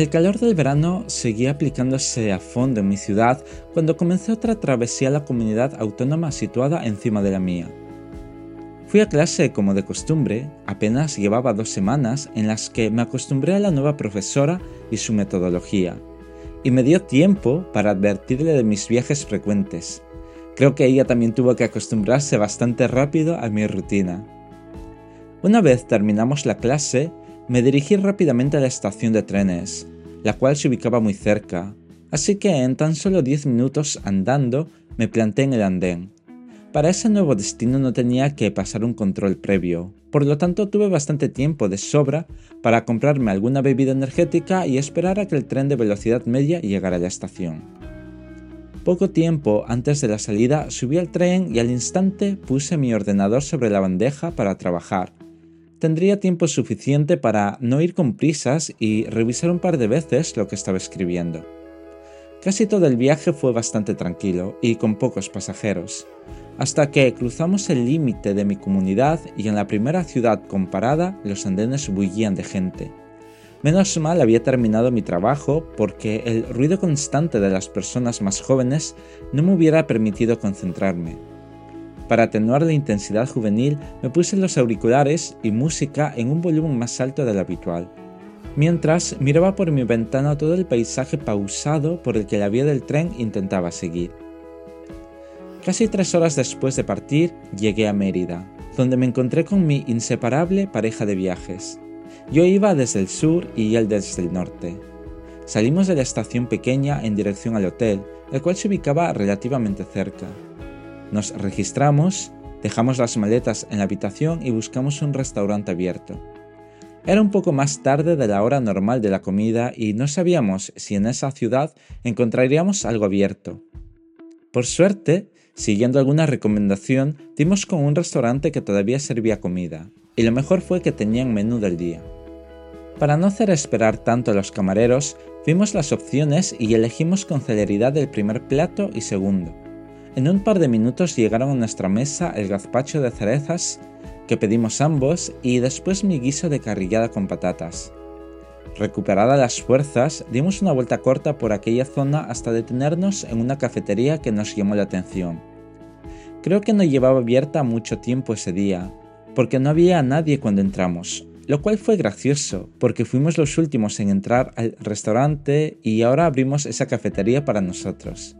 El calor del verano seguía aplicándose a fondo en mi ciudad cuando comencé otra travesía a la comunidad autónoma situada encima de la mía. Fui a clase como de costumbre, apenas llevaba dos semanas en las que me acostumbré a la nueva profesora y su metodología, y me dio tiempo para advertirle de mis viajes frecuentes. Creo que ella también tuvo que acostumbrarse bastante rápido a mi rutina. Una vez terminamos la clase, me dirigí rápidamente a la estación de trenes, la cual se ubicaba muy cerca, así que en tan solo 10 minutos andando me planté en el andén. Para ese nuevo destino no tenía que pasar un control previo, por lo tanto tuve bastante tiempo de sobra para comprarme alguna bebida energética y esperar a que el tren de velocidad media llegara a la estación. Poco tiempo antes de la salida subí al tren y al instante puse mi ordenador sobre la bandeja para trabajar, tendría tiempo suficiente para no ir con prisas y revisar un par de veces lo que estaba escribiendo. Casi todo el viaje fue bastante tranquilo y con pocos pasajeros, hasta que cruzamos el límite de mi comunidad y en la primera ciudad comparada los andenes bullían de gente. Menos mal había terminado mi trabajo porque el ruido constante de las personas más jóvenes no me hubiera permitido concentrarme. Para atenuar la intensidad juvenil me puse los auriculares y música en un volumen más alto del habitual, mientras miraba por mi ventana todo el paisaje pausado por el que la vía del tren intentaba seguir. Casi tres horas después de partir, llegué a Mérida, donde me encontré con mi inseparable pareja de viajes. Yo iba desde el sur y él desde el norte. Salimos de la estación pequeña en dirección al hotel, el cual se ubicaba relativamente cerca. Nos registramos, dejamos las maletas en la habitación y buscamos un restaurante abierto. Era un poco más tarde de la hora normal de la comida y no sabíamos si en esa ciudad encontraríamos algo abierto. Por suerte, siguiendo alguna recomendación, dimos con un restaurante que todavía servía comida, y lo mejor fue que tenían menú del día. Para no hacer esperar tanto a los camareros, vimos las opciones y elegimos con celeridad el primer plato y segundo. En un par de minutos llegaron a nuestra mesa el gazpacho de cerezas que pedimos ambos y después mi guiso de carrillada con patatas. Recuperadas las fuerzas, dimos una vuelta corta por aquella zona hasta detenernos en una cafetería que nos llamó la atención. Creo que no llevaba abierta mucho tiempo ese día, porque no había nadie cuando entramos, lo cual fue gracioso, porque fuimos los últimos en entrar al restaurante y ahora abrimos esa cafetería para nosotros.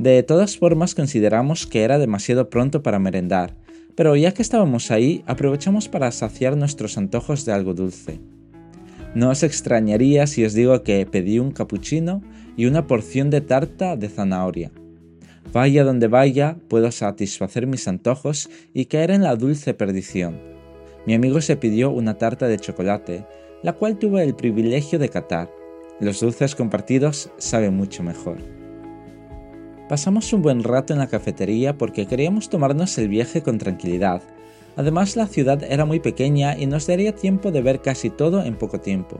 De todas formas consideramos que era demasiado pronto para merendar, pero ya que estábamos ahí, aprovechamos para saciar nuestros antojos de algo dulce. No os extrañaría si os digo que pedí un cappuccino y una porción de tarta de zanahoria. Vaya donde vaya, puedo satisfacer mis antojos y caer en la dulce perdición. Mi amigo se pidió una tarta de chocolate, la cual tuve el privilegio de catar. Los dulces compartidos saben mucho mejor. Pasamos un buen rato en la cafetería porque queríamos tomarnos el viaje con tranquilidad. Además la ciudad era muy pequeña y nos daría tiempo de ver casi todo en poco tiempo.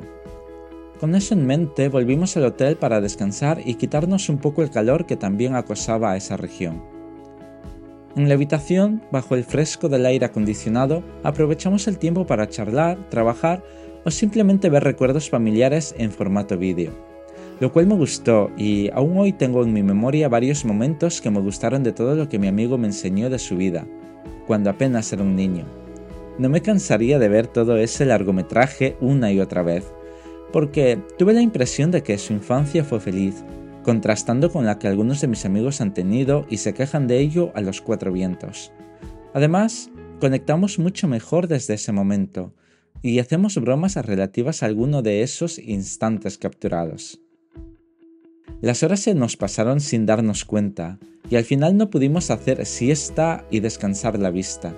Con eso en mente volvimos al hotel para descansar y quitarnos un poco el calor que también acosaba a esa región. En la habitación, bajo el fresco del aire acondicionado, aprovechamos el tiempo para charlar, trabajar o simplemente ver recuerdos familiares en formato vídeo lo cual me gustó y aún hoy tengo en mi memoria varios momentos que me gustaron de todo lo que mi amigo me enseñó de su vida, cuando apenas era un niño. No me cansaría de ver todo ese largometraje una y otra vez, porque tuve la impresión de que su infancia fue feliz, contrastando con la que algunos de mis amigos han tenido y se quejan de ello a los cuatro vientos. Además, conectamos mucho mejor desde ese momento, y hacemos bromas relativas a alguno de esos instantes capturados. Las horas se nos pasaron sin darnos cuenta, y al final no pudimos hacer siesta y descansar la vista.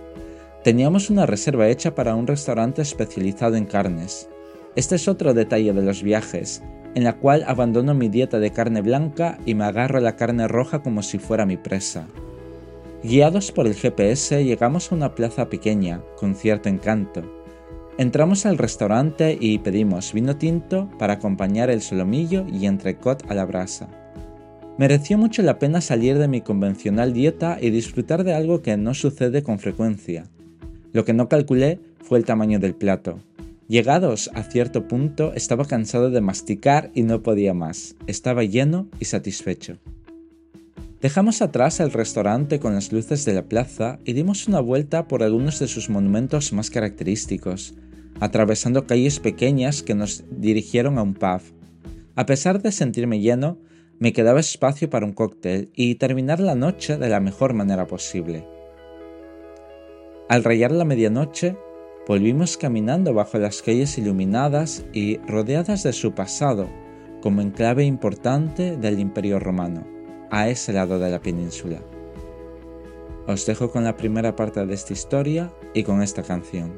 Teníamos una reserva hecha para un restaurante especializado en carnes. Este es otro detalle de los viajes, en la cual abandono mi dieta de carne blanca y me agarro la carne roja como si fuera mi presa. Guiados por el GPS llegamos a una plaza pequeña, con cierto encanto, Entramos al restaurante y pedimos vino tinto para acompañar el solomillo y entrecot a la brasa. Mereció mucho la pena salir de mi convencional dieta y disfrutar de algo que no sucede con frecuencia. Lo que no calculé fue el tamaño del plato. Llegados a cierto punto estaba cansado de masticar y no podía más. Estaba lleno y satisfecho. Dejamos atrás el restaurante con las luces de la plaza y dimos una vuelta por algunos de sus monumentos más característicos, atravesando calles pequeñas que nos dirigieron a un pub. A pesar de sentirme lleno, me quedaba espacio para un cóctel y terminar la noche de la mejor manera posible. Al rayar la medianoche, volvimos caminando bajo las calles iluminadas y rodeadas de su pasado, como enclave importante del Imperio Romano a ese lado de la península. Os dejo con la primera parte de esta historia y con esta canción.